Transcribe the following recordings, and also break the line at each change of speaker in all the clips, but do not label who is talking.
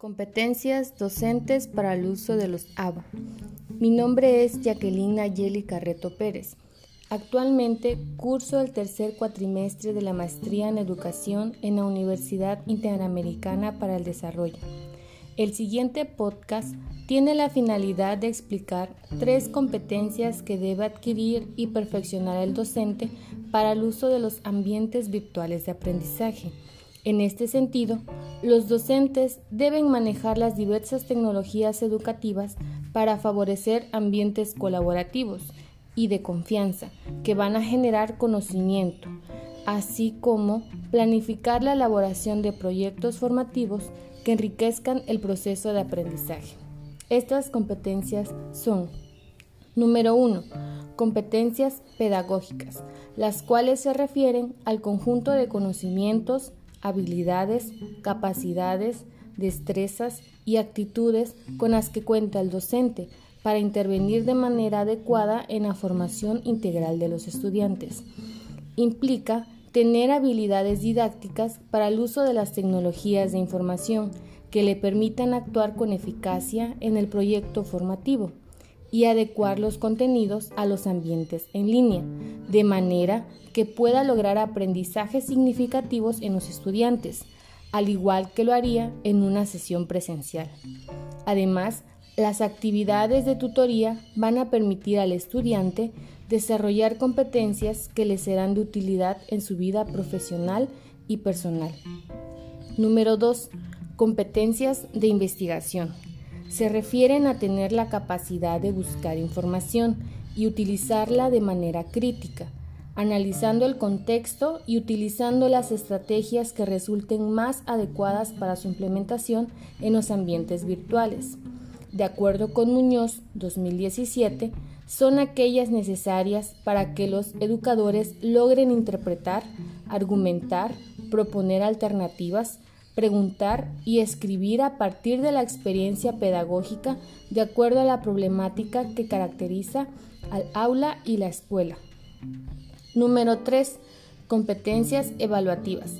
Competencias docentes para el uso de los ABA. Mi nombre es Jacqueline Ayeli Carreto Pérez. Actualmente curso el tercer cuatrimestre de la maestría en educación en la Universidad Interamericana para el Desarrollo. El siguiente podcast tiene la finalidad de explicar tres competencias que debe adquirir y perfeccionar el docente para el uso de los ambientes virtuales de aprendizaje. En este sentido, los docentes deben manejar las diversas tecnologías educativas para favorecer ambientes colaborativos y de confianza que van a generar conocimiento, así como planificar la elaboración de proyectos formativos que enriquezcan el proceso de aprendizaje. Estas competencias son, número 1, competencias pedagógicas, las cuales se refieren al conjunto de conocimientos, habilidades, capacidades, destrezas y actitudes con las que cuenta el docente para intervenir de manera adecuada en la formación integral de los estudiantes. Implica tener habilidades didácticas para el uso de las tecnologías de información que le permitan actuar con eficacia en el proyecto formativo y adecuar los contenidos a los ambientes en línea, de manera que pueda lograr aprendizajes significativos en los estudiantes, al igual que lo haría en una sesión presencial. Además, las actividades de tutoría van a permitir al estudiante desarrollar competencias que le serán de utilidad en su vida profesional y personal. Número 2. Competencias de investigación se refieren a tener la capacidad de buscar información y utilizarla de manera crítica, analizando el contexto y utilizando las estrategias que resulten más adecuadas para su implementación en los ambientes virtuales. De acuerdo con Muñoz 2017, son aquellas necesarias para que los educadores logren interpretar, argumentar, proponer alternativas, preguntar y escribir a partir de la experiencia pedagógica de acuerdo a la problemática que caracteriza al aula y la escuela. Número 3. Competencias evaluativas.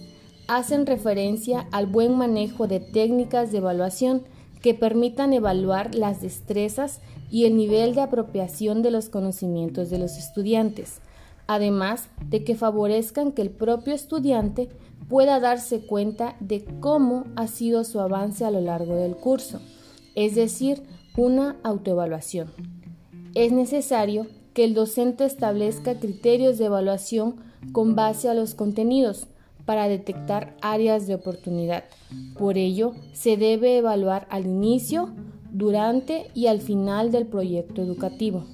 Hacen referencia al buen manejo de técnicas de evaluación que permitan evaluar las destrezas y el nivel de apropiación de los conocimientos de los estudiantes, además de que favorezcan que el propio estudiante pueda darse cuenta de cómo ha sido su avance a lo largo del curso, es decir, una autoevaluación. Es necesario que el docente establezca criterios de evaluación con base a los contenidos para detectar áreas de oportunidad. Por ello, se debe evaluar al inicio, durante y al final del proyecto educativo.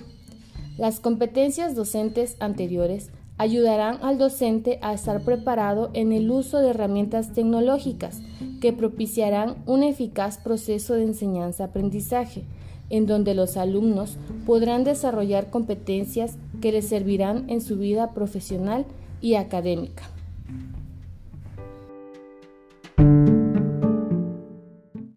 Las competencias docentes anteriores ayudarán al docente a estar preparado en el uso de herramientas tecnológicas que propiciarán un eficaz proceso de enseñanza-aprendizaje, en donde los alumnos podrán desarrollar competencias que les servirán en su vida profesional y académica.